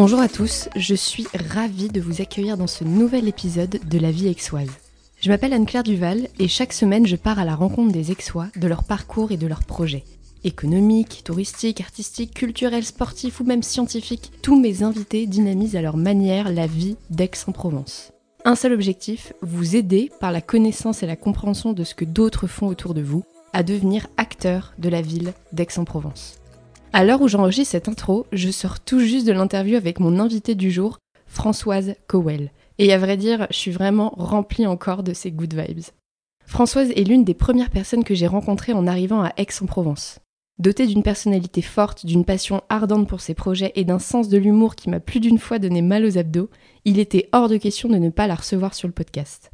Bonjour à tous, je suis ravie de vous accueillir dans ce nouvel épisode de La vie aixoise. Je m'appelle Anne-Claire Duval et chaque semaine je pars à la rencontre des Aixois, de leur parcours et de leurs projets. Économiques, touristiques, artistiques, culturels, sportifs ou même scientifiques, tous mes invités dynamisent à leur manière la vie d'Aix-en-Provence. Un seul objectif, vous aider par la connaissance et la compréhension de ce que d'autres font autour de vous à devenir acteur de la ville d'Aix-en-Provence. À l'heure où j'enregistre cette intro, je sors tout juste de l'interview avec mon invité du jour, Françoise Cowell. Et à vrai dire, je suis vraiment remplie encore de ces good vibes. Françoise est l'une des premières personnes que j'ai rencontrées en arrivant à Aix-en-Provence. Dotée d'une personnalité forte, d'une passion ardente pour ses projets et d'un sens de l'humour qui m'a plus d'une fois donné mal aux abdos, il était hors de question de ne pas la recevoir sur le podcast.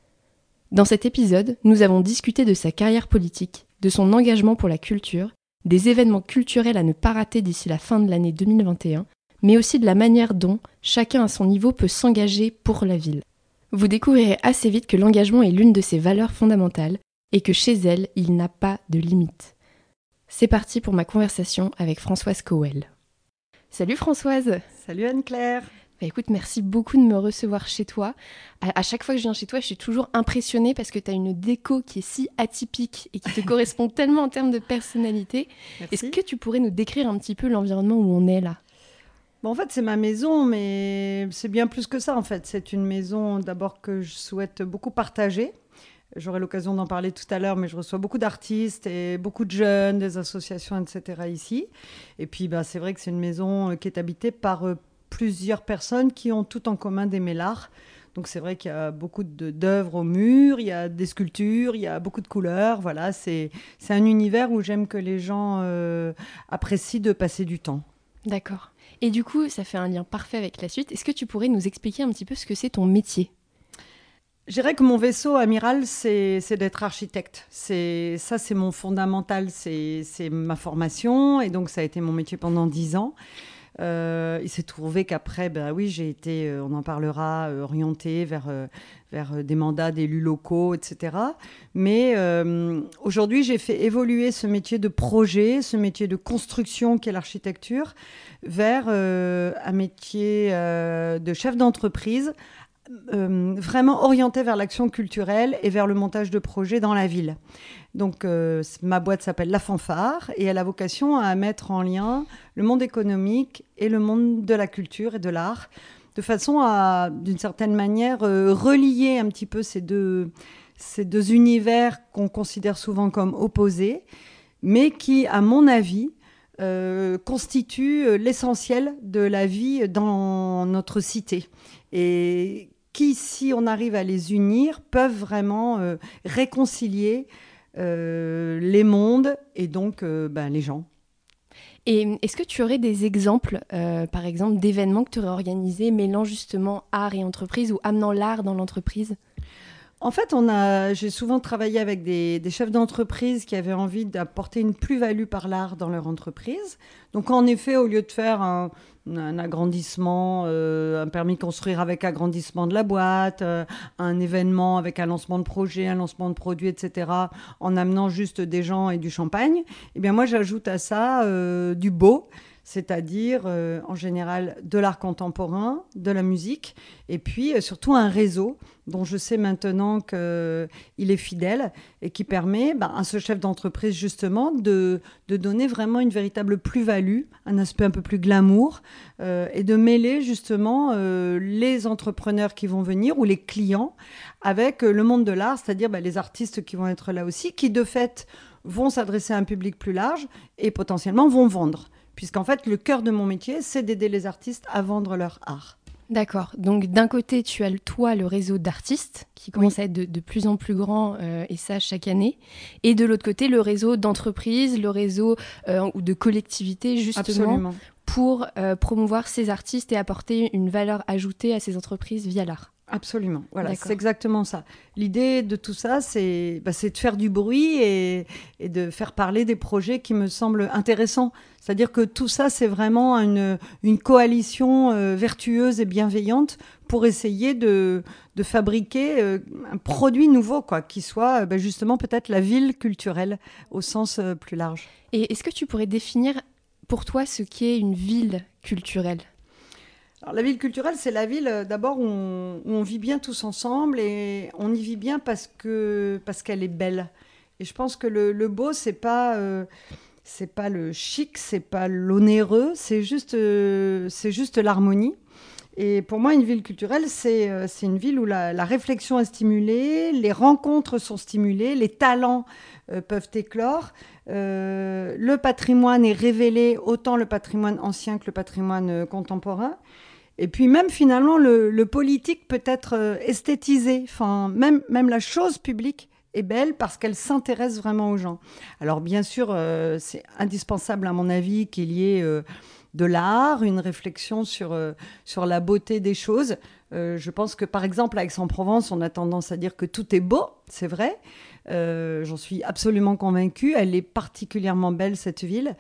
Dans cet épisode, nous avons discuté de sa carrière politique, de son engagement pour la culture, des événements culturels à ne pas rater d'ici la fin de l'année 2021, mais aussi de la manière dont chacun à son niveau peut s'engager pour la ville. Vous découvrirez assez vite que l'engagement est l'une de ses valeurs fondamentales et que chez elle, il n'a pas de limite. C'est parti pour ma conversation avec Françoise Cowell. Salut Françoise Salut Anne-Claire bah écoute, merci beaucoup de me recevoir chez toi. À, chaque fois que je viens chez toi, je suis toujours impressionnée parce que tu as une déco qui est si atypique et qui te correspond tellement en termes de personnalité. Est-ce que tu pourrais nous décrire un petit peu l'environnement où on est là? Bon, En fait, c'est ma maison, mais c'est bien plus que ça. En fait, c'est une maison d'abord que je souhaite beaucoup partager. J'aurai l'occasion d'en parler tout à l'heure, mais je reçois beaucoup d'artistes et beaucoup de jeunes, des associations, etc. ici. Et puis, bah, c'est vrai que c'est une maison euh, qui est habitée par euh, plusieurs personnes qui ont tout en commun d'aimer l'art. Donc c'est vrai qu'il y a beaucoup d'œuvres au mur, il y a des sculptures, il y a beaucoup de couleurs. Voilà, c'est un univers où j'aime que les gens euh, apprécient de passer du temps. D'accord. Et du coup, ça fait un lien parfait avec la suite. Est-ce que tu pourrais nous expliquer un petit peu ce que c'est ton métier? Je dirais que mon vaisseau amiral, c'est d'être architecte. C'est ça, c'est mon fondamental, c'est ma formation, et donc ça a été mon métier pendant dix ans. Euh, il s'est trouvé qu'après, ben oui, j'ai été, euh, on en parlera, euh, orientée vers, vers des mandats d'élus locaux, etc. Mais aujourd'hui, j'ai fait évoluer ce métier de projet, ce métier de construction qu'est l'architecture, vers un métier de chef d'entreprise vraiment orienté vers l'action culturelle et vers le montage de projets dans la ville. Donc euh, ma boîte s'appelle La Fanfare et elle a vocation à mettre en lien le monde économique et le monde de la culture et de l'art, de façon à, d'une certaine manière, euh, relier un petit peu ces deux, ces deux univers qu'on considère souvent comme opposés, mais qui, à mon avis, euh, constituent l'essentiel de la vie dans notre cité. Et qui, si on arrive à les unir, peuvent vraiment réconcilier euh, les mondes et donc euh, ben, les gens. Et est-ce que tu aurais des exemples, euh, par exemple, d'événements que tu aurais organisés mêlant justement art et entreprise ou amenant l'art dans l'entreprise? En fait, on a, j'ai souvent travaillé avec des, chefs d'entreprise qui avaient envie d'apporter une plus-value par l'art dans leur entreprise. Donc, en effet, au lieu de faire un, agrandissement, euh, un permis de construire avec agrandissement de la boîte, euh, un événement avec un lancement de projet, un lancement de produit, etc., en amenant juste des gens et du champagne, eh bien, moi, j'ajoute à ça euh, du beau c'est-à-dire euh, en général de l'art contemporain, de la musique, et puis euh, surtout un réseau dont je sais maintenant qu'il est fidèle et qui permet bah, à ce chef d'entreprise justement de, donner vraiment une véritable plus-value, un aspect un peu plus glamour, euh, et de mêler justement les entrepreneurs qui vont venir ou les clients avec le monde de l'art, c'est-à-dire bah, les artistes qui vont être là aussi, qui de fait vont s'adresser à un public plus large et potentiellement vont vendre puisqu'en fait, le cœur de mon métier, c'est d'aider les artistes à vendre leur art. D'accord. Donc d'un côté, tu as toi le réseau d'artistes qui commence à être de, plus en plus grand euh, et ça chaque année, et de l'autre côté le réseau d'entreprises, le réseau euh, ou de collectivités justement pour euh, promouvoir ces artistes et apporter une valeur ajoutée à ces entreprises via l'art. Absolument, voilà, c'est exactement ça. L'idée de tout ça, c'est bah, de faire du bruit et, de faire parler des projets qui me semblent intéressants. C'est-à-dire que tout ça, c'est vraiment une, coalition euh, vertueuse et bienveillante pour essayer de, fabriquer euh, un produit nouveau, quoi, qui soit euh, bah, justement peut-être la ville culturelle au sens plus large. Et est-ce que tu pourrais définir pour toi ce qu'est une ville culturelle? La ville culturelle, c'est la ville euh, d'abord où, on vit bien tous ensemble et on y vit bien parce que parce qu'elle est belle. Et je pense que le, beau, c'est pas euh, c'est pas le chic, c'est pas l'onéreux, c'est juste euh, c'est juste l'harmonie. Et pour moi, une ville culturelle, c'est une ville où la, la, réflexion est stimulée, les rencontres sont stimulées, les talents peuvent éclore. le patrimoine est révélé, autant le patrimoine ancien que le patrimoine contemporain. Et puis même finalement, le, politique peut être euh, esthétisé. Enfin, même, même la chose publique est belle parce qu'elle s'intéresse vraiment aux gens. Alors bien sûr, euh, c'est indispensable à mon avis qu'il y ait euh, de l'art, une réflexion sur, sur la beauté des choses. je pense que par exemple à Aix-en-Provence, on a tendance à dire que tout est beau, c'est vrai. J'en suis absolument convaincue. Elle est particulièrement belle, cette ville.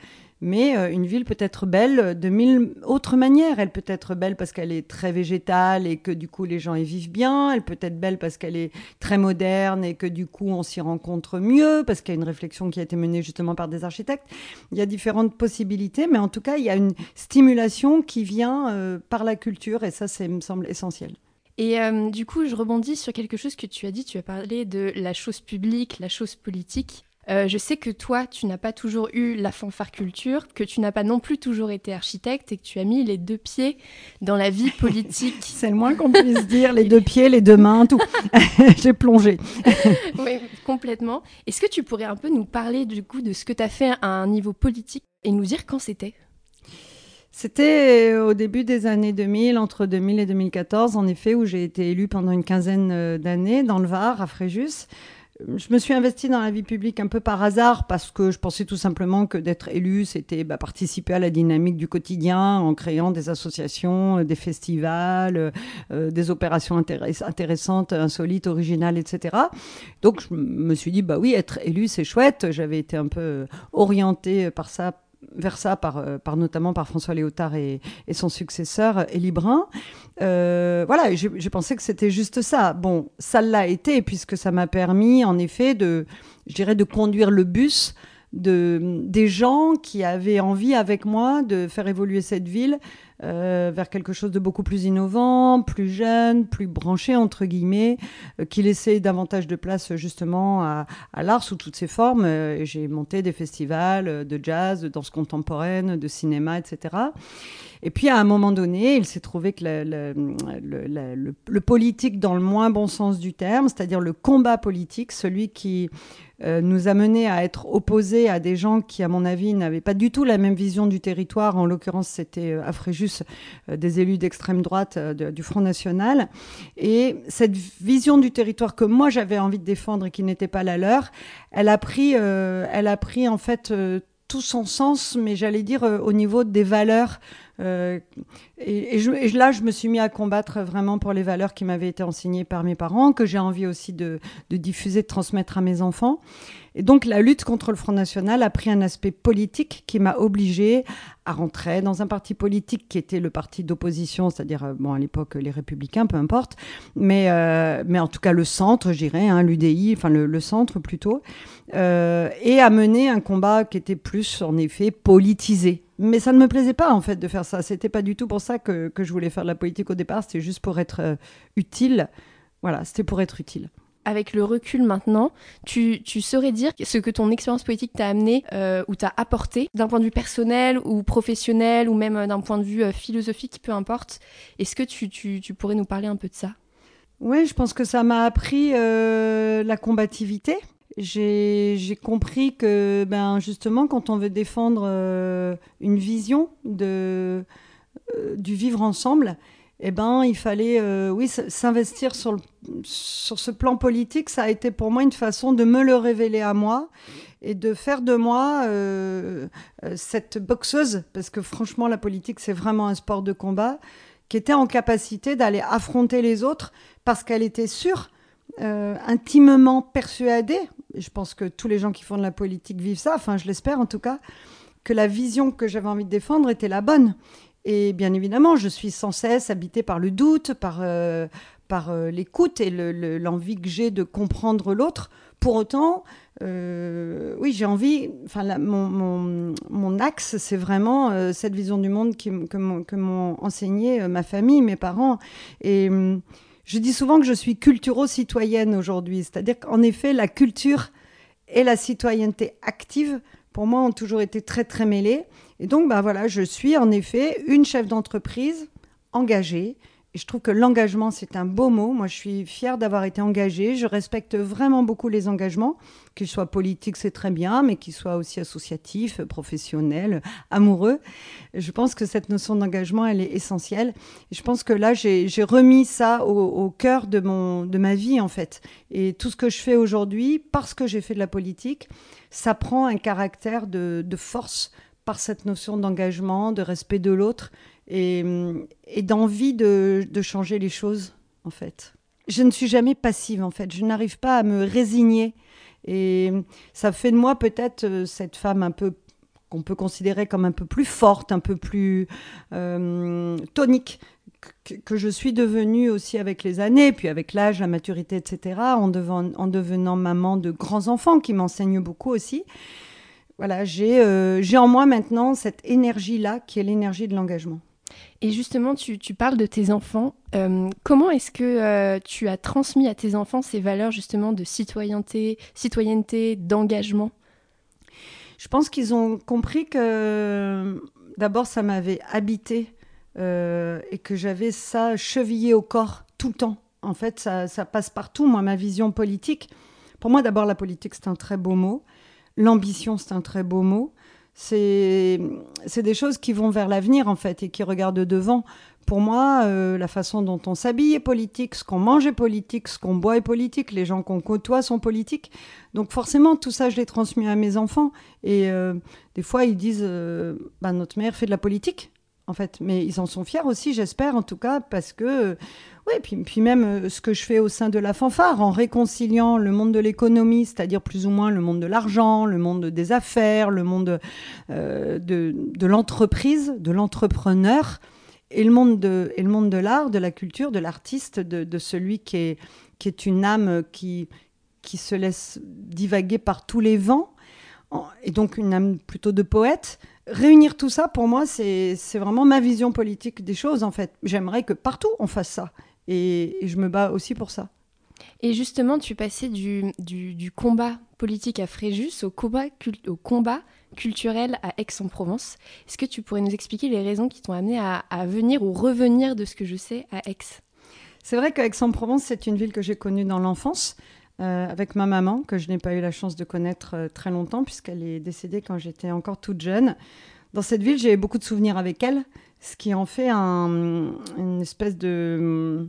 Mais euh, une ville peut être belle de mille autres manières. Elle peut être belle parce qu'elle est très végétale et que du coup les gens y vivent bien. Elle peut être belle parce qu'elle est très moderne et que du coup on s'y rencontre mieux, parce qu'il y a une réflexion qui a été menée justement par des architectes. Il y a différentes possibilités, mais en tout cas il y a une stimulation qui vient euh, par la culture et ça, ça me semble essentiel. Et euh, du coup, je rebondis sur quelque chose que tu as dit. Tu as parlé de la chose publique, la chose politique. Euh, je sais que toi, tu n'as pas toujours eu la fanfare culture, que tu n'as pas non plus toujours été architecte et que tu as mis les deux pieds dans la vie politique. C'est le moins qu'on puisse dire, les deux pieds, les deux mains, tout. J'ai plongé. oui, complètement. Est-ce que tu pourrais un peu nous parler du coup de ce que tu as fait à un niveau politique et nous dire quand c'était? C'était au début des années 2000, entre 2000 et 2014, en effet, où j'ai été élue pendant une quinzaine euh, d'années dans le Var, à Fréjus je me suis investie dans la vie publique un peu par hasard parce que je pensais tout simplement que d'être élu, c'était bah, participer à la dynamique du quotidien en créant des associations, euh, des festivals, euh, des opérations intéressantes, insolites, originales, etc. Donc je me suis dit, bah oui, être élu, c'est chouette. J'avais été un peu orientée par ça vers ça par, euh, par notamment par François Léotard et, son successeur Élie Brun. Euh, voilà, j'ai pensé que c'était juste ça. Bon, ça l'a été puisque ça m'a permis en effet de, je dirais, de conduire le bus de, des gens qui avaient envie avec moi de faire évoluer cette ville euh, vers quelque chose de beaucoup plus innovant, plus jeune, plus branché, entre guillemets, euh, qui laissait davantage de place justement à, l'art sous toutes ses formes. Euh, j'ai monté des festivals de jazz, de danse contemporaine, de cinéma, etc. Et puis à un moment donné, il s'est trouvé que le, politique dans le moins bon sens du terme, c'est-à-dire le combat politique, celui qui euh, nous a mené à être opposés à des gens qui, à mon avis, n'avaient pas du tout la même vision du territoire. En l'occurrence, c'était euh, à Fréjus euh, des élus d'extrême droite du Front National. Et cette vision du territoire que moi j'avais envie de défendre et qui n'était pas la leur, elle a pris, elle a pris en fait son sens, mais j'allais dire au niveau des valeurs euh, et, là, je me suis mis à combattre vraiment pour les valeurs qui m'avaient été enseignées par mes parents, que j'ai envie aussi de, diffuser, de transmettre à mes enfants. Et donc, la lutte contre le Front National a pris un aspect politique qui m'a obligée à rentrer dans un parti politique qui était le parti d'opposition, c'est-à-dire, euh, bon, à l'époque, les Républicains, peu importe, mais, euh, mais en tout cas le centre, je dirais, hein, l'UDI, enfin le, centre plutôt, et à mener un combat qui était plus, en effet, politisé mais ça ne me plaisait pas en fait de faire ça. C'était pas du tout pour ça que, que, je voulais faire de la politique au départ. C'était juste pour être euh, utile. Voilà, c'était pour être utile. Avec le recul maintenant, tu, tu saurais dire ce que ton expérience politique t'a amené euh, ou t'a apporté d'un point de vue personnel ou professionnel ou même euh, d'un point de vue philosophique, peu importe. Est-ce que tu, tu, tu, pourrais nous parler un peu de ça? Oui, je pense que ça m'a appris la combativité j'ai compris que ben, justement, quand on veut défendre euh, une vision de, euh, du vivre ensemble, eh ben, il fallait euh, oui, s'investir sur, sur ce plan politique. Ça a été pour moi une façon de me le révéler à moi et de faire de moi cette boxeuse, parce que franchement, la politique, c'est vraiment un sport de combat, qui était en capacité d'aller affronter les autres parce qu'elle était sûre euh, intimement persuadée, je pense que tous les gens qui font de la politique vivent ça, enfin je l'espère en tout cas, que la vision que j'avais envie de défendre était la bonne. Et bien évidemment, je suis sans cesse habitée par le doute, par, euh, par euh, l'écoute et l'envie que j'ai de comprendre l'autre. Pour autant, euh, oui, j'ai envie. Enfin, mon, mon, axe, c'est vraiment cette vision du monde qui, que m'ont enseigné ma famille, mes parents. Et hum, je dis souvent que je suis culturo-citoyenne aujourd'hui. C'est-à-dire qu'en effet, la culture et la citoyenneté active, pour moi, ont toujours été très, très mêlées. Et donc, bah voilà, je suis en effet une chef d'entreprise engagée et je trouve que l'engagement, c'est un beau mot. Moi, je suis fière d'avoir été engagée. Je respecte vraiment beaucoup les engagements, qu'ils soient politiques, c'est très bien, mais qu'ils soient aussi associatifs, professionnels, amoureux. Je pense que cette notion d'engagement, elle est essentielle. Et je pense que là, j'ai remis ça au, cœur de, mon, de ma vie, en fait. Et tout ce que je fais aujourd'hui, parce que j'ai fait de la politique, ça prend un caractère de, de force par cette notion d'engagement, de respect de l'autre et, d'envie de, changer les choses, en fait. Je ne suis jamais passive, en fait. Je n'arrive pas à me résigner. Et ça fait de moi peut-être euh, cette femme un peu qu'on peut considérer comme un peu plus forte, un peu plus euh, tonique que, je suis devenue aussi avec les années, puis avec l'âge, la maturité, etc., en devenant maman de grands enfants qui m'enseignent beaucoup aussi. Voilà, j'ai euh, en moi maintenant cette énergie-là qui est l'énergie de l'engagement. Et justement, tu, parles de tes enfants. Euh, comment est-ce que euh, tu as transmis à tes enfants ces valeurs justement de citoyenneté, citoyenneté, d'engagement? Je pense qu'ils ont compris que d'abord ça m'avait habité euh, et que j'avais ça chevillé au corps tout le temps. En fait, ça, ça passe partout. Moi, ma vision politique. Pour moi, d'abord, la politique, c'est un très beau mot. L'ambition, c'est un très beau mot c'est des choses qui vont vers l'avenir en fait et qui regardent devant. Pour moi, euh, la façon dont on s'habille est politique, ce qu'on mange est politique, ce qu'on boit est politique, les gens qu'on côtoie sont politiques. Donc forcément, tout ça, je l'ai transmis à mes enfants. Et euh, des fois, ils disent, euh, bah, notre mère fait de la politique en fait. Mais ils en sont fiers aussi, j'espère, en tout cas, parce que, oui, puis, même euh, ce que je fais au sein de la fanfare, en réconciliant le monde de l'économie, c'est-à-dire plus ou moins le monde de l'argent, le monde des affaires, le monde euh, de, l'entreprise, de l'entrepreneur, et le monde de, et le monde de l'art, de la culture, de l'artiste, de, de, celui qui est, qui est une âme qui, qui se laisse divaguer par tous les vents, et donc une âme plutôt de poète réunir tout ça, pour moi, c'est vraiment ma vision politique des choses, en fait. J'aimerais que partout on fasse ça. Et, je me bats aussi pour ça. Et justement, tu passais du, du, combat politique à Fréjus au combat, au combat culturel à Aix-en-Provence. Est-ce que tu pourrais nous expliquer les raisons qui t'ont amené à, à, venir ou revenir de ce que je sais à Aix? C'est vrai qu'Aix-en-Provence, c'est une ville que j'ai connue dans l'enfance. Euh, avec ma maman, que je n'ai pas eu la chance de connaître euh, très longtemps, puisqu'elle est décédée quand j'étais encore toute jeune. Dans cette ville, j'ai beaucoup de souvenirs avec elle, ce qui en fait une espèce de,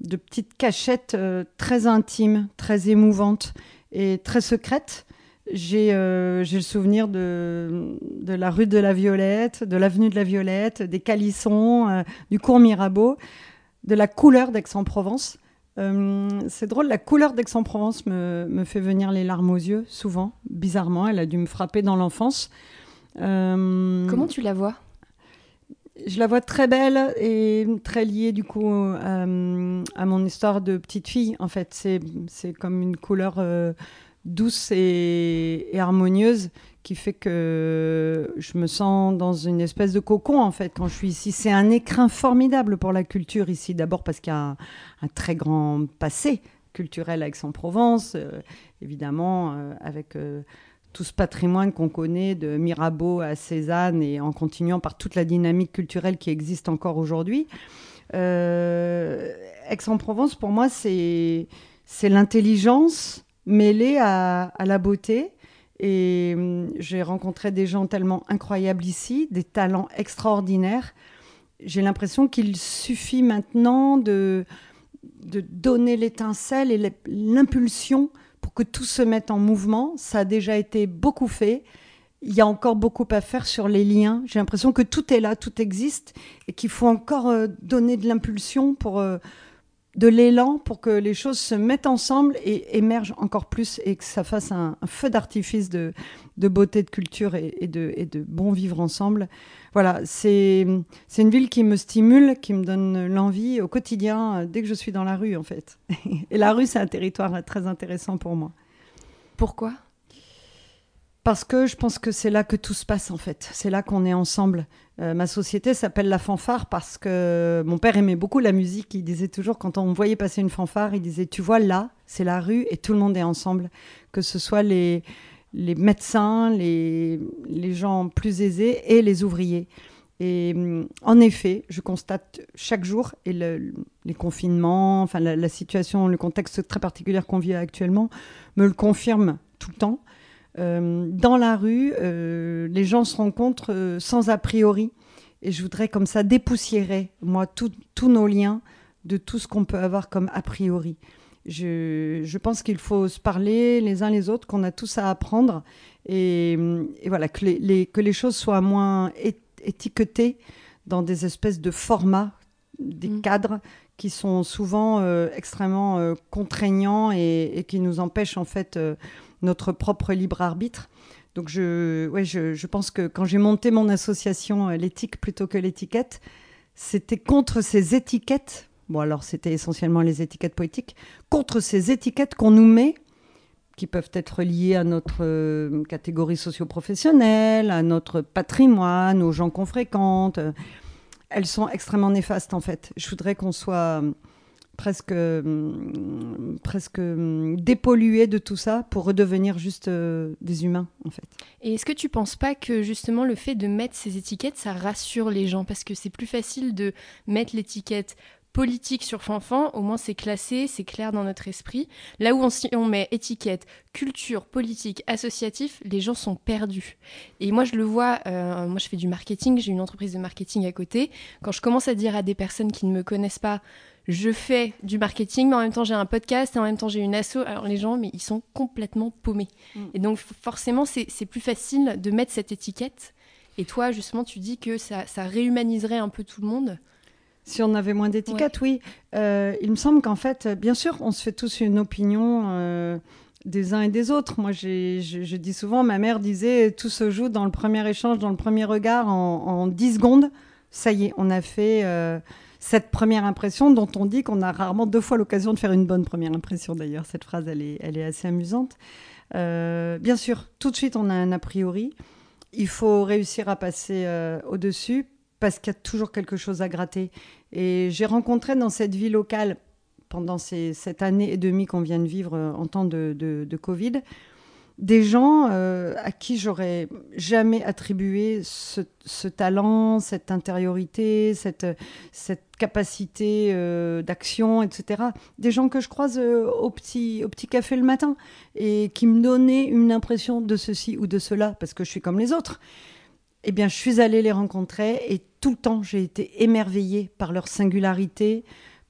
petite cachette euh, très intime, très émouvante et très secrète. J'ai le souvenir de, la rue de la Violette, de l'avenue de la Violette, des calissons, du cours Mirabeau, de la couleur d'Aix-en-Provence. Euh, c'est drôle, la couleur d'Aix-en-Provence me, fait venir les larmes aux yeux, souvent, bizarrement. Elle a dû me frapper dans l'enfance. Euh, Comment tu la vois? Je la vois très belle et très liée, du coup, à, mon histoire de petite fille. En fait, c'est comme une couleur euh, douce et, harmonieuse qui fait que je me sens dans une espèce de cocon en fait quand je suis ici. C'est un écrin formidable pour la culture ici, d'abord parce qu'il y a un, très grand passé culturel à Aix-en-Provence, euh, évidemment euh, avec euh, tout ce patrimoine qu'on connaît de Mirabeau à Cézanne et en continuant par toute la dynamique culturelle qui existe encore aujourd'hui. Aix-en-Provence, pour moi, c'est l'intelligence mêlée à, à la beauté et hum, j'ai rencontré des gens tellement incroyables ici, des talents extraordinaires. J'ai l'impression qu'il suffit maintenant de, de donner l'étincelle et l'impulsion pour que tout se mette en mouvement. Ça a déjà été beaucoup fait. Il y a encore beaucoup à faire sur les liens. J'ai l'impression que tout est là, tout existe et qu'il faut encore euh, donner de l'impulsion pour, euh, de l'élan pour que les choses se mettent ensemble et émergent encore plus et que ça fasse un, feu d'artifice de, beauté, de culture et, de, et de bon vivre ensemble. Voilà, c'est une ville qui me stimule, qui me donne l'envie au quotidien euh, dès que je suis dans la rue en fait. Et la rue, c'est un territoire très intéressant pour moi. Pourquoi? Parce que je pense que c'est là que tout se passe en fait. C'est là qu'on est ensemble. Euh, ma société s'appelle la fanfare parce que mon père aimait beaucoup la musique. Il disait toujours quand on voyait passer une fanfare, il disait tu vois là, c'est la rue et tout le monde est ensemble. Que ce soit les, les médecins, les, les gens plus aisés et les ouvriers. Et mm, en effet, je constate chaque jour, et les confinements, enfin la, la, situation, le contexte très particulier qu'on vit actuellement, me le confirme tout le temps. Euh, dans la rue, euh, les gens se rencontrent euh, sans a priori. Et je voudrais comme ça dépoussiérer, moi, tous nos liens de tout ce qu'on peut avoir comme a priori. Je, pense qu'il faut se parler les uns les autres, qu'on a tous à apprendre. Et, voilà, que les, que les choses soient moins étiquetées dans des espèces de formats, des mmh. cadres qui sont souvent extrêmement contraignants et, et, qui nous empêchent en fait notre propre libre arbitre. Donc je, ouais, je, pense que quand j'ai monté mon association euh, L'éthique plutôt que l'étiquette, c'était contre ces étiquettes, bon alors c'était essentiellement les étiquettes poétiques, contre ces étiquettes qu'on nous met, qui peuvent être liées à notre euh, catégorie socio-professionnelle, à notre patrimoine, aux gens qu'on fréquente. Elles sont extrêmement néfastes en fait. Je voudrais qu'on soit presque, hum, presque hum, dépollués de tout ça pour redevenir juste euh, des humains, en fait. Et est-ce que tu penses pas que justement le fait de mettre ces étiquettes, ça rassure les gens? Parce que c'est plus facile de mettre l'étiquette politique sur Fanfan, au moins c'est classé, c'est clair dans notre esprit. Là où on, on, met étiquette, culture, politique, associatif, les gens sont perdus. Et moi je le vois, euh, moi je fais du marketing, j'ai une entreprise de marketing à côté. Quand je commence à dire à des personnes qui ne me connaissent pas, je fais du marketing, mais en même temps j'ai un podcast et en même temps j'ai une asso. Alors les gens, mais ils sont complètement paumés. Mm. Et donc forcément, c'est plus facile de mettre cette étiquette. Et toi, justement, tu dis que ça, réhumaniserait un peu tout le monde. Si on avait moins d'étiquettes, oui. Euh, il me semble qu'en fait, bien sûr, on se fait tous une opinion euh, des uns et des autres. Moi, je, dis souvent, ma mère disait, tout se joue dans le premier échange, dans le premier regard, en, en 10 secondes. Ça y est, on a fait... Euh, cette première impression dont on dit qu'on a rarement deux fois l'occasion de faire une bonne première impression d'ailleurs. Cette phrase, elle est, elle est assez amusante. Euh, bien sûr, tout de suite, on a un a priori. Il faut réussir à passer euh, au-dessus parce qu'il y a toujours quelque chose à gratter. Et j'ai rencontré dans cette vie locale, pendant cette année et demie qu'on vient de vivre euh, en temps de Covid, des gens euh, à qui j'aurais jamais attribué ce, talent, cette intériorité, cette, capacité euh, d'action, etc. Des gens que je croise euh, au, petit, café le matin et qui me donnaient une impression de ceci ou de cela, parce que je suis comme les autres. Eh bien, je suis allée les rencontrer et tout le temps, j'ai été émerveillée par leur singularité,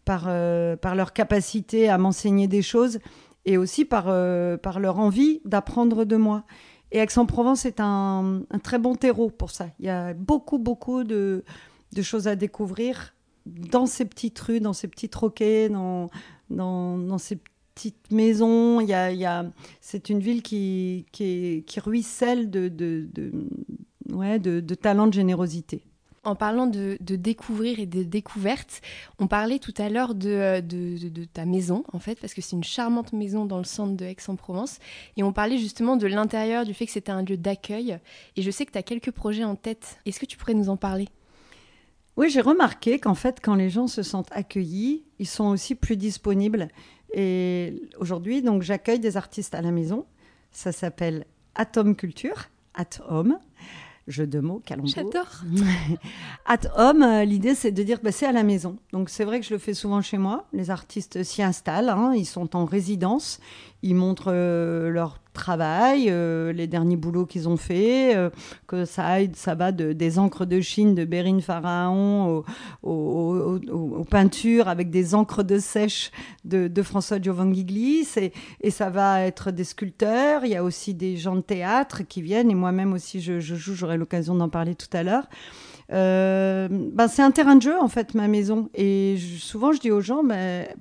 par leur capacité à m'enseigner des choses et aussi par, euh, par leur envie d'apprendre de moi. Et Aix-en-Provence est un, très bon terreau pour ça. Il y a beaucoup, beaucoup de, choses à découvrir dans ces petites rues, dans ces petits troquets, dans, dans, ces petites maisons. Il y a, c'est une ville qui, ruisselle de, de, de, ouais, de, de talent, de générosité. En parlant de, découvrir et de découverte, on parlait tout à l'heure de, ta maison, en fait, parce que c'est une charmante maison dans le centre de Aix-en-Provence. Et on parlait justement de l'intérieur, du fait que c'était un lieu d'accueil. Et je sais que tu as quelques projets en tête. Est-ce que tu pourrais nous en parler? Oui, j'ai remarqué qu'en fait, quand les gens se sentent accueillis, ils sont aussi plus disponibles. Et aujourd'hui, donc, j'accueille des artistes à la maison. Ça s'appelle Atom Culture, At Home jeu de mots, calembour. J'adore. At home, euh, l'idée c'est de dire bah, c'est à la maison. Donc c'est vrai que je le fais souvent chez moi. Les artistes s'y installent, hein. ils sont en résidence, ils montrent euh, leur travail, euh, les derniers boulots qu'ils ont fait, que ça ça va de, des encres de Chine de Bérine Pharaon aux, peintures avec des encres de sèche de, François Giovangigli, et, et ça va être des sculpteurs, il y a aussi des gens de théâtre qui viennent, et moi-même aussi je, je joue, j'aurai l'occasion d'en parler tout à l'heure. Ben, c'est un terrain de jeu en fait ma maison. Et souvent je dis aux gens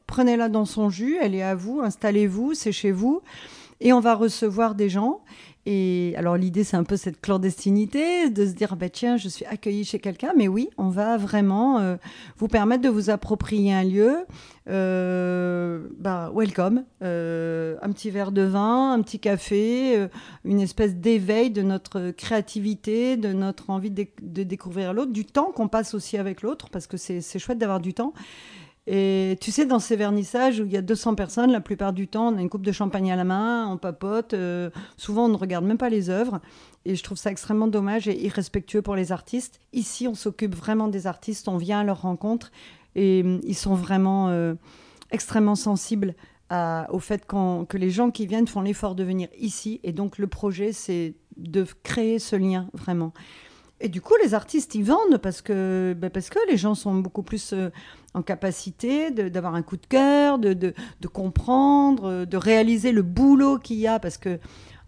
prenez-la dans son jus, elle est à vous, installez-vous, c'est chez vous et on va recevoir des gens et alors l'idée, c'est un peu cette clandestinité, de se dire, bah, tiens, je suis accueilli chez quelqu'un, mais oui, on va vraiment euh, vous permettre de vous approprier un lieu. Euh, bah, welcome, euh, un petit verre de vin, un petit café, une espèce d'éveil de notre créativité, de notre envie de découvrir l'autre, du temps qu'on passe aussi avec l'autre, parce que c'est chouette d'avoir du temps. Et tu sais, dans ces vernissages où il y a 200 personnes, la plupart du temps, on a une coupe de champagne à la main, on papote. Euh, souvent, on ne regarde même pas les œuvres. Et je trouve ça extrêmement dommage et irrespectueux pour les artistes. Ici, on s'occupe vraiment des artistes, on vient à leur rencontre et mm, ils sont vraiment euh, extrêmement sensibles au fait que les gens qui viennent font l'effort de venir ici. Et donc, le projet, c'est de créer ce lien vraiment. Et du coup, les artistes, ils vendent parce que, ben, parce que les gens sont beaucoup plus euh, en capacité d'avoir un coup de cœur, de, de, de, comprendre, de réaliser le boulot qu'il y a. Parce que,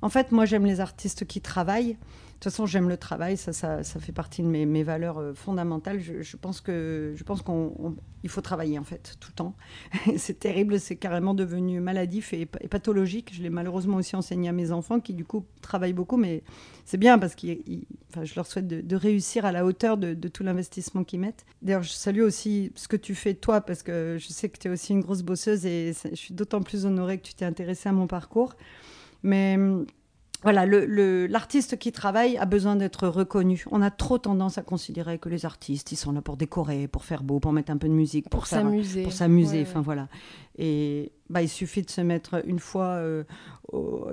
en fait, moi, j'aime les artistes qui travaillent. De toute façon, j'aime le travail, ça, ça, ça, fait partie de mes, valeurs euh, fondamentales. Je, pense que je pense qu'on il faut travailler en fait tout le temps. c'est terrible, c'est carrément devenu maladif et, pathologique. Je l'ai malheureusement aussi enseigné à mes enfants qui du coup travaillent beaucoup, mais c'est bien parce que enfin, je leur souhaite de, réussir à la hauteur de, de tout l'investissement qu'ils mettent. D'ailleurs, je salue aussi ce que tu fais toi parce que je sais que tu es aussi une grosse bosseuse et je suis d'autant plus honorée que tu t'es intéressée à mon parcours. Mais voilà, l'artiste qui travaille a besoin d'être reconnu. On a trop tendance à considérer que les artistes, ils sont là pour décorer, pour faire beau, pour mettre un peu de musique, pour s'amuser. Pour s'amuser, enfin voilà. Et bah, il suffit de se mettre une fois euh,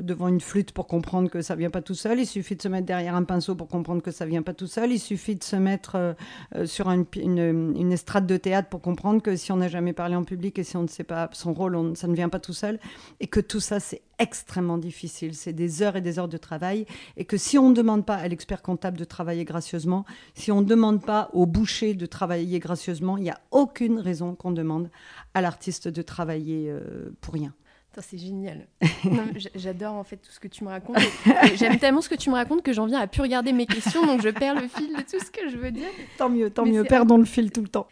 devant une flûte pour comprendre que ça vient pas tout seul. Il suffit de se mettre derrière un pinceau pour comprendre que ça vient pas tout seul. Il suffit de se mettre euh, euh, sur une, estrade de théâtre pour comprendre que si on n'a jamais parlé en public et si on ne sait pas son rôle, ça ne vient pas tout seul. Et que tout ça, c'est extrêmement difficile. C'est des heures et des heures de travail. Et que si on ne demande pas à l'expert comptable de travailler gracieusement, si on ne demande pas au boucher de travailler gracieusement, il n'y a aucune raison qu'on demande à l'artiste de travailler euh, pour rien. C'est génial. J'adore en fait tout ce que tu me racontes. J'aime tellement ce que tu me racontes que j'en viens à plus regarder mes questions, donc je perds le fil de tout ce que je veux dire. Tant mieux, tant mieux. Perdons le fil tout le temps.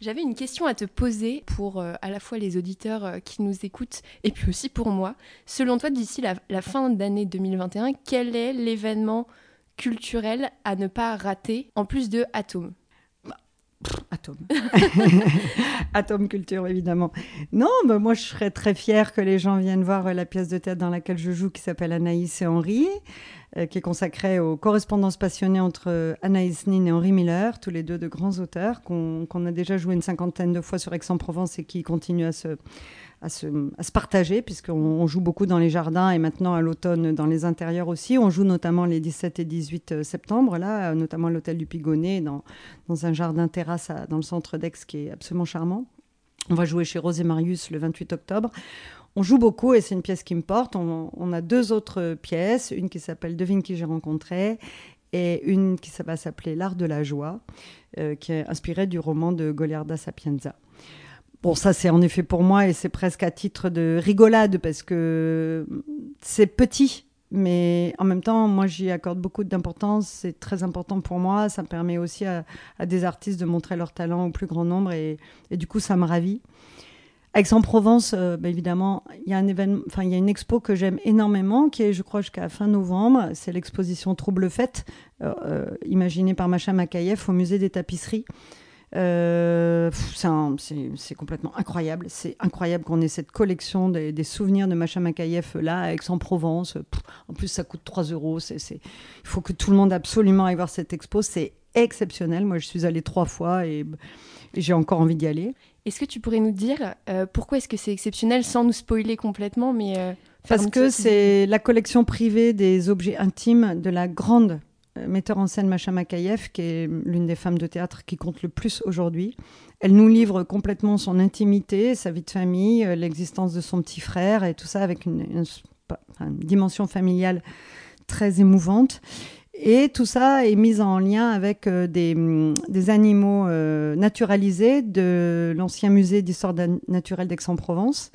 J'avais une question à te poser pour euh, à la fois les auditeurs euh, qui nous écoutent et puis aussi pour moi. Selon toi, d'ici la, la, fin d'année 2021, quel est l'événement culturel à ne pas rater en plus de Atome? Atome. Atome culture, évidemment. Non, bah, moi, je serais très fière que les gens viennent voir euh, la pièce de théâtre dans laquelle je joue, qui s'appelle Anaïs et Henri, euh, qui est consacrée aux correspondances passionnées entre euh, Anaïs Nin et Henri Miller, tous les deux de grands auteurs, qu'on a déjà joué une cinquantaine de fois sur Aix-en-Provence et qui continuent à se, à se, partager, puisqu'on joue beaucoup dans les jardins et maintenant à l'automne dans les intérieurs aussi. On joue notamment les 17 et 18 euh, septembre, là, notamment à l'hôtel du Pigonnet, dans, dans un jardin terrasse dans le centre d'Aix qui est absolument charmant. On va jouer chez Rose et Marius le 28 octobre. On joue beaucoup et c'est une pièce qui me porte. On, a deux autres pièces, une qui s'appelle Devine qui j'ai rencontré et une qui va s'appeler L'art de la joie, euh, qui est inspirée du roman de Goliarda Sapienza. Bon, ça c'est en effet pour moi et c'est presque à titre de rigolade parce que c'est petit, mais en même temps, moi j'y accorde beaucoup d'importance. C'est très important pour moi. Ça me permet aussi à, des artistes de montrer leur talent au plus grand nombre et, du coup ça me ravit. Aix-en-Provence, euh, bah, évidemment, il y a une expo que j'aime énormément, qui est, je crois, jusqu'à fin novembre. C'est l'exposition Trouble Fête, euh, euh, imaginée par Macha Makayev au musée des tapisseries. Euh, c'est complètement incroyable. C'est incroyable qu'on ait cette collection des, souvenirs de Macha Makayev là, à Aix-en-Provence. En plus, ça coûte 3 euros. Il faut que tout le monde absolument aille voir cette expo. C'est exceptionnel. Moi, je suis allée trois fois et, j'ai encore envie d'y aller. Est-ce que tu pourrais nous dire euh, pourquoi est-ce que c'est exceptionnel sans nous spoiler complètement mais euh, Parce que c'est la collection privée des objets intimes de la grande euh, metteur en scène Macha Makayev, qui est l'une des femmes de théâtre qui compte le plus aujourd'hui. Elle nous livre complètement son intimité, sa vie de famille, euh, l'existence de son petit frère et tout ça avec une, dimension familiale très émouvante. Et tout ça est mis en lien avec euh, des, des, animaux naturalisés de l'ancien musée d'histoire naturelle d'Aix-en-Provence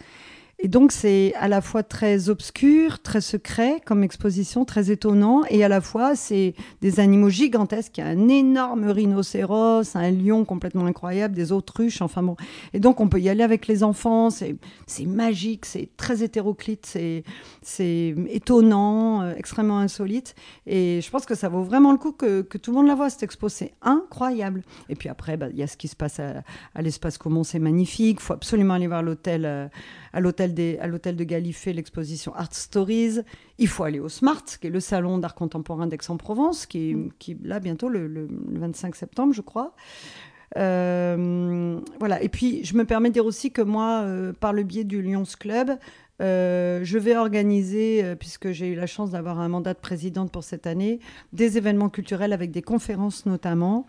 Et donc, c'est à la fois très obscur, très secret comme exposition, très étonnant, et à la fois, c'est des animaux gigantesques. Un énorme rhinocéros, un lion complètement incroyable, des autruches, enfin bon. Et donc, on peut y aller avec les enfants, c'est magique, c'est très hétéroclite, c'est étonnant, euh, extrêmement insolite. Et je pense que ça vaut vraiment le coup que, que tout le monde la voit, cette expo, c'est incroyable. Et puis après, bah, il y a ce qui se passe à, à l'espace commun, c'est magnifique, il faut absolument aller voir l'hôtel. Euh, à l'hôtel de Galifet l'exposition Art Stories. Il faut aller au Smart, qui est le salon d'art contemporain d'Aix-en-Provence, qui, mm. qui là bientôt le, 25 septembre, je crois. Euh, voilà. Et puis, je me permets de dire aussi que moi, euh, par le biais du Lyons Club, euh, je vais organiser, puisque j'ai eu la chance d'avoir un mandat de présidente pour cette année, des événements culturels avec des conférences notamment.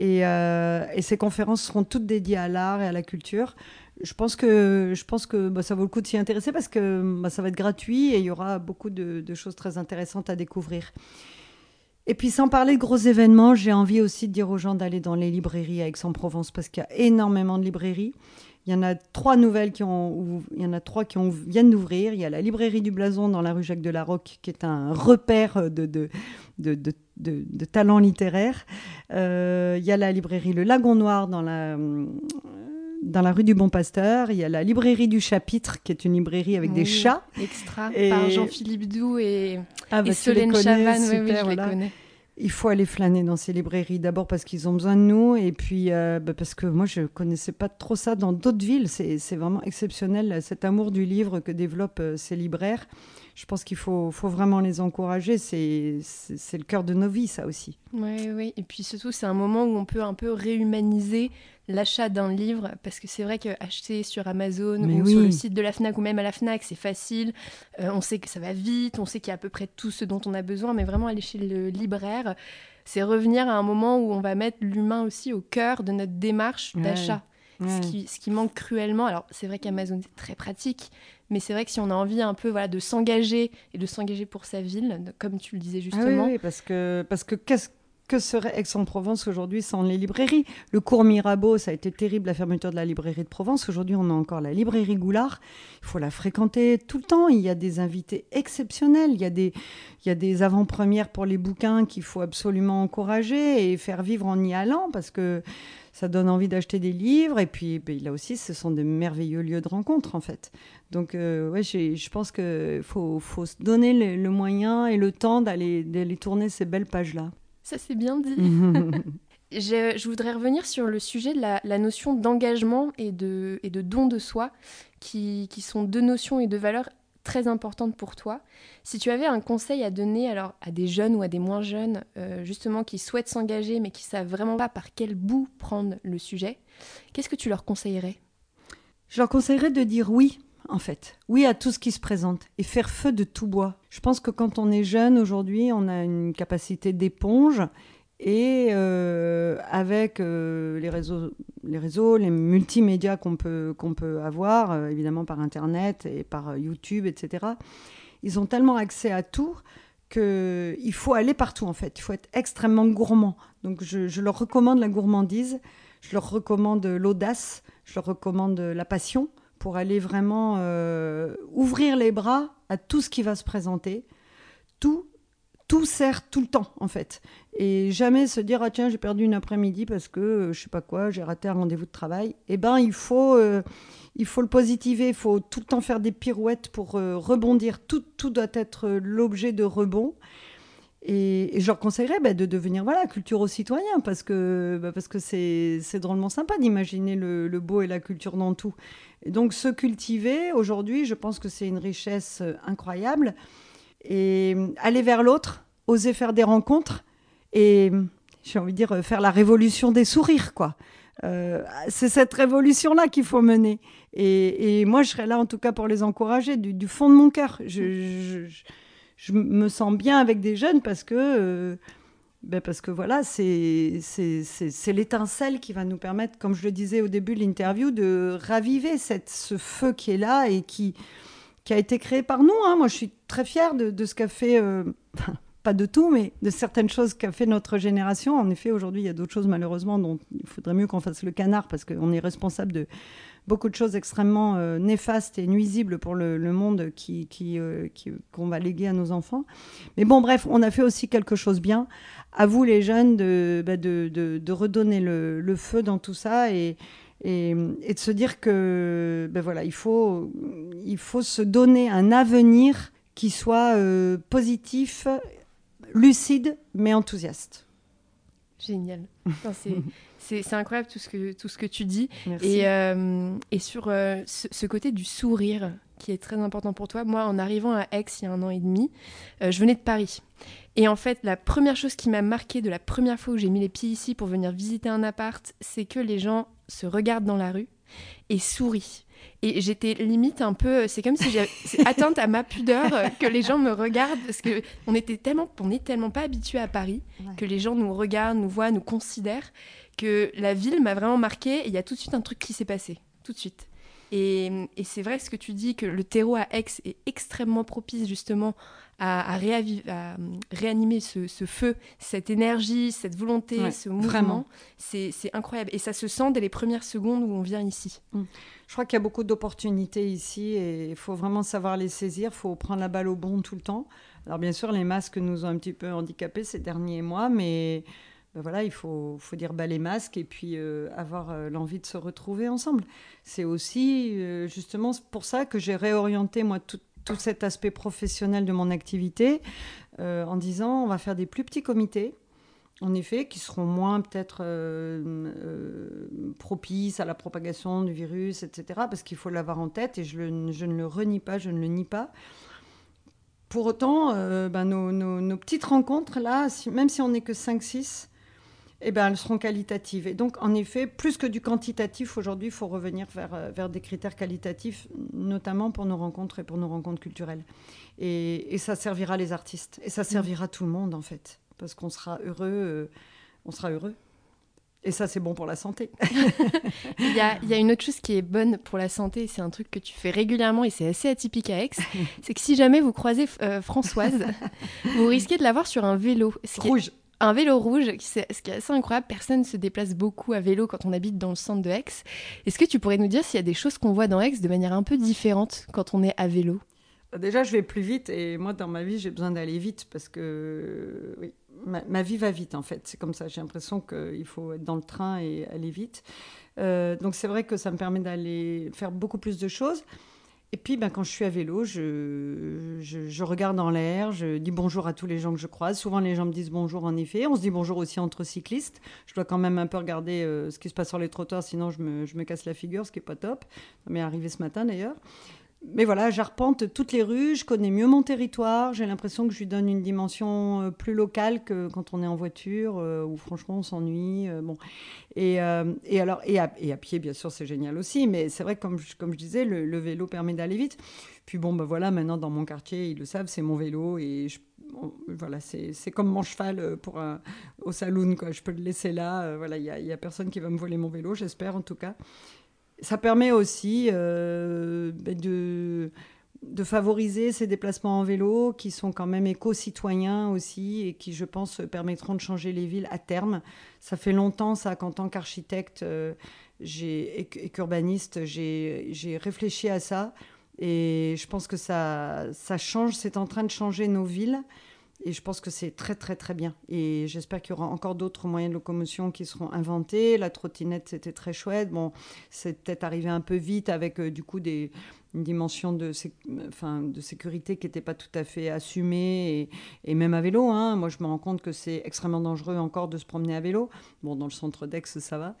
Et, et ces conférences seront toutes dédiées à l'art et à la culture je pense que, je pense que bah, ça vaut le coup de s'y intéresser parce que bah, ça va être gratuit et il y aura beaucoup de, choses très intéressantes à découvrir. Et puis sans parler de gros événements, j'ai envie aussi de dire aux gens d'aller dans les librairies à Aix-en-Provence parce qu'il y a énormément de librairies. Il y en a trois nouvelles qui ont, il y en a trois qui viennent d'ouvrir. Il y a la librairie du Blason dans la rue Jacques de la Roque, qui est un repère de, de, de, de, talent littéraire. Euh, il y a la librairie Le Lagon Noir dans la, dans la rue du Bon Pasteur, il y a la librairie du Chapitre, qui est une librairie avec des chats. Extra, par Jean-Philippe Doux et, ah, bah, Solène Chavannes. Oui, oui, je les connais. Il faut aller flâner dans ces librairies, d'abord parce qu'ils ont besoin de nous, et puis euh, bah, parce que moi, je ne connaissais pas trop ça dans d'autres villes. C'est vraiment exceptionnel, cet amour du livre que développent euh, ces libraires je pense qu'il faut, faut, vraiment les encourager. C'est le cœur de nos vies, ça aussi. Oui, oui. Et puis surtout, c'est un moment où on peut un peu réhumaniser l'achat d'un livre, parce que c'est vrai qu'acheter sur Amazon ou sur le site de la FNAC ou même à la FNAC, c'est facile. Euh, on sait que ça va vite, on sait qu'il y a à peu près tout ce dont on a besoin, mais vraiment aller chez le libraire, c'est revenir à un moment où on va mettre l'humain aussi au cœur de notre démarche d'achat. Ce, qui, ce, qui, manque cruellement. Alors, c'est vrai qu'Amazon, c'est très pratique, mais c'est vrai que si on a envie un peu voilà, de s'engager et de s'engager pour sa ville, comme tu le disais ah justement. oui, parce que, parce que qu'est-ce que serait Aix-en-Provence aujourd'hui sans les librairies? Le cours Mirabeau, ça a été terrible la fermeture de la librairie de Provence. Aujourd'hui, on a encore la librairie Goulard. Il faut la fréquenter tout le temps. Il y a des invités exceptionnels. Il y a des, des avant-premières pour les bouquins qu'il faut absolument encourager et faire vivre en y allant parce que ça donne envie d'acheter des livres. Et puis ben, là aussi, ce sont des merveilleux lieux de rencontre en fait. Donc euh, ouais, je pense qu'il faut, faut, se donner le, moyen et le temps d'aller tourner ces belles pages-là. Ça, c'est bien dit. je, je, voudrais revenir sur le sujet de la, notion d'engagement et de, et de don de soi, qui, qui, sont deux notions et deux valeurs très importantes pour toi. Si tu avais un conseil à donner alors à des jeunes ou à des moins jeunes, euh, justement, qui souhaitent s'engager mais qui savent vraiment pas par quel bout prendre le sujet, qu'est-ce que tu leur conseillerais? Je leur conseillerais de dire oui en fait. Oui à tout ce qui se présente et faire feu de tout bois. Je pense que quand on est jeune aujourd'hui, on a une capacité d'éponge et euh, avec euh, les, réseaux, les réseaux, les multimédias qu'on peut, peut avoir, euh, évidemment par Internet et par YouTube, etc., ils ont tellement accès à tout qu'il faut aller partout en fait. Il faut être extrêmement gourmand. Donc je leur recommande la gourmandise, je leur recommande l'audace, je leur recommande la passion pour aller vraiment euh, ouvrir les bras à tout ce qui va se présenter. Tout, tout sert tout le temps, en fait. Et jamais se dire, ah tiens, j'ai perdu une après-midi parce que, euh, je sais pas quoi, j'ai raté un rendez-vous de travail. Eh ben, il faut, euh, il faut le positiver, il faut tout le temps faire des pirouettes pour rebondir. Tout, tout doit être l'objet de rebond. Et, je leur conseillerais bah, de devenir voilà, culturo-citoyen, parce que bah, parce que c'est drôlement sympa d'imaginer le, beau et la culture dans tout. Donc se cultiver, aujourd'hui, je pense que c'est une richesse euh, incroyable. Et euh, aller vers l'autre, oser faire des rencontres, et j'ai envie de dire, euh, faire la révolution des sourires, quoi. c'est cette révolution-là qu'il faut mener. Et, moi, je serais là, en tout cas, pour les encourager, du, fond de mon cœur. Me sens bien avec des jeunes parce que, euh, ben parce que voilà, c'est l'étincelle qui va nous permettre, comme je le disais au début de l'interview, de raviver ce feu qui est là et qui, a été créé par nous. Hein. Moi, je suis très fière de, de ce qu'a fait, euh, pas de tout, mais de certaines choses qu'a fait notre génération. En effet, aujourd'hui, il y a d'autres choses malheureusement dont il faudrait mieux qu'on fasse le canard parce qu'on est responsable de beaucoup de choses extrêmement néfastes et nuisibles pour le, monde qui, qu'on va léguer à nos enfants. Mais bon, bref, on a fait aussi quelque chose bien. À vous, les jeunes, de, bah, de, redonner le, feu dans tout ça et, et, de se dire que ben voilà, il, faut, il faut se donner un avenir qui soit positif, lucide, mais enthousiaste. Génial. C'est incroyable tout ce, que, tout ce que tu dis. Et, euh, et sur euh, ce, côté du sourire qui est très important pour toi, moi, en arrivant à Aix il y a un an et demi, euh, je venais de Paris. Et en fait, la première chose qui m'a marqué de la première fois où j'ai mis les pieds ici pour venir visiter un appart, c'est que les gens se regardent dans la rue et sourient. Et j'étais limite un peu. C'est comme si j'avais atteinte à ma pudeur euh, que les gens me regardent parce que on était tellement, on n'est tellement pas habitué à Paris que les gens nous regardent, nous voient, nous considèrent que la ville m'a vraiment marqué. Et il y a tout de suite un truc qui s'est passé, tout de suite. Et, et c'est vrai ce que tu dis que le terreau à Aix est extrêmement propice justement à, réanimer ce, feu, cette énergie, cette volonté, ce mouvement. C'est incroyable. Et ça se sent dès les premières secondes où on vient ici. Mm. Je crois qu'il y a beaucoup d'opportunités ici et il faut vraiment savoir les saisir. Il faut prendre la balle au bon tout le temps. Alors bien sûr, les masques nous ont un petit peu handicapés ces derniers mois, mais ben voilà, il faut, faut dire bas les masques et puis euh, avoir euh, l'envie de se retrouver ensemble. C'est aussi euh, justement pour ça que j'ai réorienté moi tout, tout cet aspect professionnel de mon activité en disant on va faire des plus petits comités en effet, qui seront moins peut-être propices à la propagation du virus, etc., parce qu'il faut l'avoir en tête, et je, ne le renie pas, je ne le nie pas. Pour autant, ben, nos, nos, petites rencontres, là, même si on n'est que 5-6, eh ben, elles seront qualitatives. Et donc, en effet, plus que du quantitatif, aujourd'hui, il faut revenir vers, euh, vers des critères qualitatifs, notamment pour nos rencontres et pour nos rencontres culturelles. Et, ça servira les artistes. Et ça mm. servira tout le monde, en fait. Parce qu'on sera heureux. Euh, on sera heureux. Et ça, c'est bon pour la santé. il, y a, il, y a, une autre chose qui est bonne pour la santé, c'est un truc que tu fais régulièrement et c'est assez atypique à Aix, c'est que si jamais vous croisez euh, Françoise, vous risquez de la voir sur un vélo. Rouge un vélo rouge, ce qui est assez incroyable. Personne ne se déplace beaucoup à vélo quand on habite dans le centre de Aix. Est-ce que tu pourrais nous dire s'il y a des choses qu'on voit dans Aix de manière un peu différente quand on est à vélo? Euh, Déjà, je vais plus vite et moi, dans ma vie, j'ai besoin d'aller vite parce que oui, ma, vie va vite en fait. C'est comme ça. J'ai l'impression qu'il faut être dans le train et aller vite. Euh, donc, c'est vrai que ça me permet d'aller faire beaucoup plus de choses. Et puis, ben, quand je suis à vélo, je, je, regarde en l'air, je dis bonjour à tous les gens que je croise. Souvent, les gens me disent bonjour, en effet. On se dit bonjour aussi entre cyclistes. Je dois quand même un peu regarder euh, ce qui se passe sur les trottoirs, sinon je me, je me casse la figure, ce qui n'est pas top. Ça m'est arrivé ce matin d'ailleurs mais voilà, j'arpente toutes les rues, je connais mieux mon territoire, j'ai l'impression que je lui donne une dimension euh, plus locale que quand on est en voiture, euh, où franchement on s'ennuie. Euh, bon. Et, alors, et à, pied, bien sûr, c'est génial aussi, mais c'est vrai que comme je, disais, le, vélo permet d'aller vite. Puis bon, ben voilà, maintenant dans mon quartier, ils le savent, c'est mon vélo et voilà, c'est comme mon cheval pour au saloon. Je peux le laisser là. voilà, il n'y a personne qui va me voler mon vélo, j'espère en tout cas ça permet aussi euh, ben de, favoriser ces déplacements en vélo qui sont quand même éco-citoyens aussi et qui, je pense, permettront de changer les villes à terme. Ça fait longtemps, ça, qu'en tant qu'architecte euh, et qu'urbaniste, j'ai réfléchi à ça. Et je pense que ça change, c'est en train de changer nos villes. Et je pense que c'est très, très, très bien. Et j'espère qu'il y aura encore d'autres moyens de locomotion qui seront inventés. La trottinette, c'était très chouette. Bon, c'est peut-être arrivé un peu vite avec, euh, du coup, des, une dimension de, enfin, de sécurité qui n'était pas tout à fait assumée, et, même à vélo. Hein. Moi, je me rends compte que c'est extrêmement dangereux encore de se promener à vélo. Bon, dans le centre d'Aix, ça va.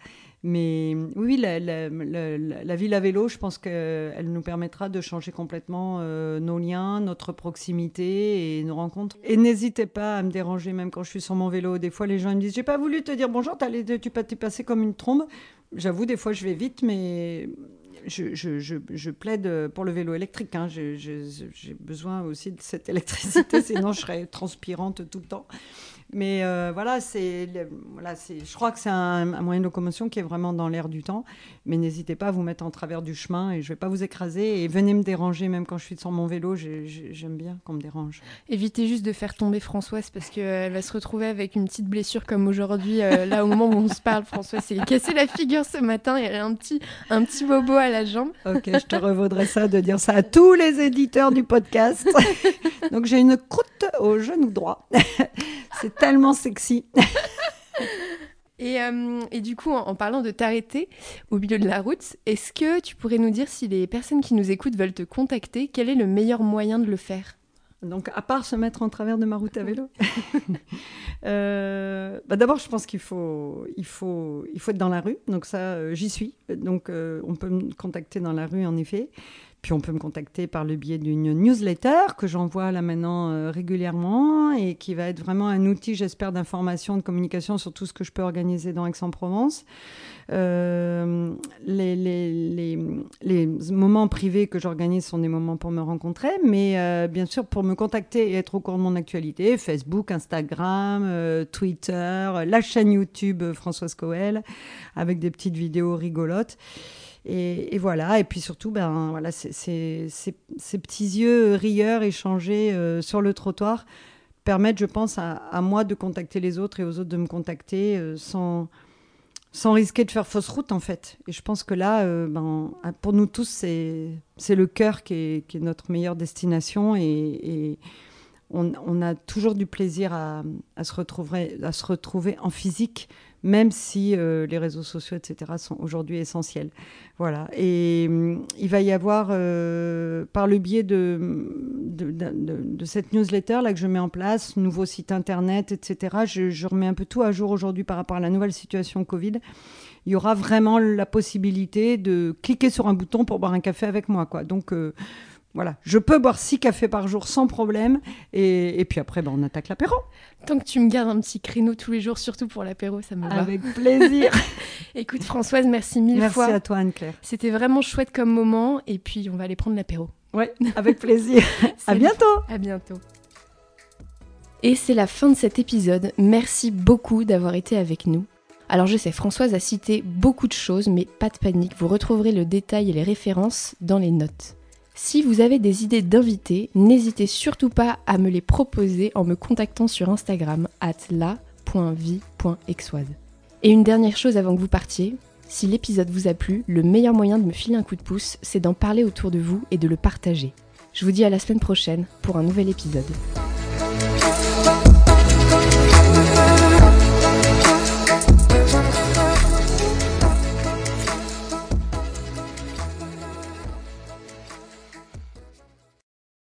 Mais oui, la, la, la, ville à vélo, je pense qu'elle nous permettra de changer complètement euh, nos liens, notre proximité et nos rencontres. Et n'hésitez pas à me déranger, même quand je suis sur mon vélo. Des fois, les gens me disent J'ai pas voulu te dire bonjour, tu t'es passé comme une trombe. J'avoue, des fois, je vais vite, mais je, je, je, plaide pour le vélo électrique. Hein. J'ai besoin aussi de cette électricité, sinon je serais transpirante tout le temps. Mais euh, voilà, c'est, voilà, c'est, je crois que c'est un, moyen de locomotion qui est vraiment dans l'air du temps. Mais n'hésitez pas à vous mettre en travers du chemin et je vais pas vous écraser. Et venez me déranger, même quand je suis sur mon vélo, j'aime bien qu'on me dérange. Évitez juste de faire tomber Françoise parce qu'elle va se retrouver avec une petite blessure comme aujourd'hui, euh, là au moment où on se parle. Françoise s'est cassé la figure ce matin et un petit, un petit bobo à la jambe. Ok, je te revaudrais ça de dire ça à tous les éditeurs du podcast. Donc j'ai une croûte au genou droit. C'est tellement sexy. Et, euh, et, du coup, en, parlant de t'arrêter au milieu de la route, est-ce que tu pourrais nous dire si les personnes qui nous écoutent veulent te contacter, quel est le meilleur moyen de le faire? Donc, à part se mettre en travers de ma route à vélo, euh, bah d'abord, je pense qu'il faut, il faut, il faut être dans la rue. Donc ça, euh, j'y suis. Donc, on peut me contacter dans la rue, en effet. Puis on peut me contacter par le biais d'une newsletter que j'envoie là maintenant euh, régulièrement et qui va être vraiment un outil, j'espère, d'information, de communication sur tout ce que je peux organiser dans Aix-en-Provence. Euh, les, moments privés que j'organise sont des moments pour me rencontrer, mais euh, bien sûr pour me contacter et être au courant de mon actualité, Facebook, Instagram, Twitter, la chaîne YouTube Françoise Coel, avec des petites vidéos rigolotes. Et, voilà. Et puis surtout, ben, voilà, ces petits yeux rieurs échangés euh, sur le trottoir permettent, je pense, à, moi de contacter les autres et aux autres de me contacter euh, sans, sans risquer de faire fausse route, en fait. Et je pense que là, euh, ben, pour nous tous, c'est le cœur qui est, notre meilleure destination. Et, on, a toujours du plaisir à, se retrouver, à se retrouver en physique même si euh, les réseaux sociaux, etc., sont aujourd'hui essentiels. Voilà. Et hum, il va y avoir, euh, par le biais de de, cette newsletter là que je mets en place, nouveau site internet, etc., je, je remets un peu tout à jour aujourd'hui par rapport à la nouvelle situation Covid. Il y aura vraiment la possibilité de cliquer sur un bouton pour boire un café avec moi. Quoi. Donc, euh, voilà, je peux boire six cafés par jour sans problème. Et, puis après, ben, on attaque l'apéro. Tant que tu me gardes un petit créneau tous les jours, surtout pour l'apéro, ça me va. Avec plaisir. Écoute, Françoise, merci mille fois. Merci à toi, Anne-Claire. C'était vraiment chouette comme moment. Et puis, on va aller prendre l'apéro. Ouais, avec plaisir. à bientôt. À bientôt. Et c'est la fin de cet épisode. Merci beaucoup d'avoir été avec nous. Alors je sais, Françoise a cité beaucoup de choses, mais pas de panique, vous retrouverez le détail et les références dans les notes. Si vous avez des idées d'invités, n'hésitez surtout pas à me les proposer en me contactant sur Instagram at la.vie.exoise. Et une dernière chose avant que vous partiez, si l'épisode vous a plu, le meilleur moyen de me filer un coup de pouce, c'est d'en parler autour de vous et de le partager. Je vous dis à la semaine prochaine pour un nouvel épisode.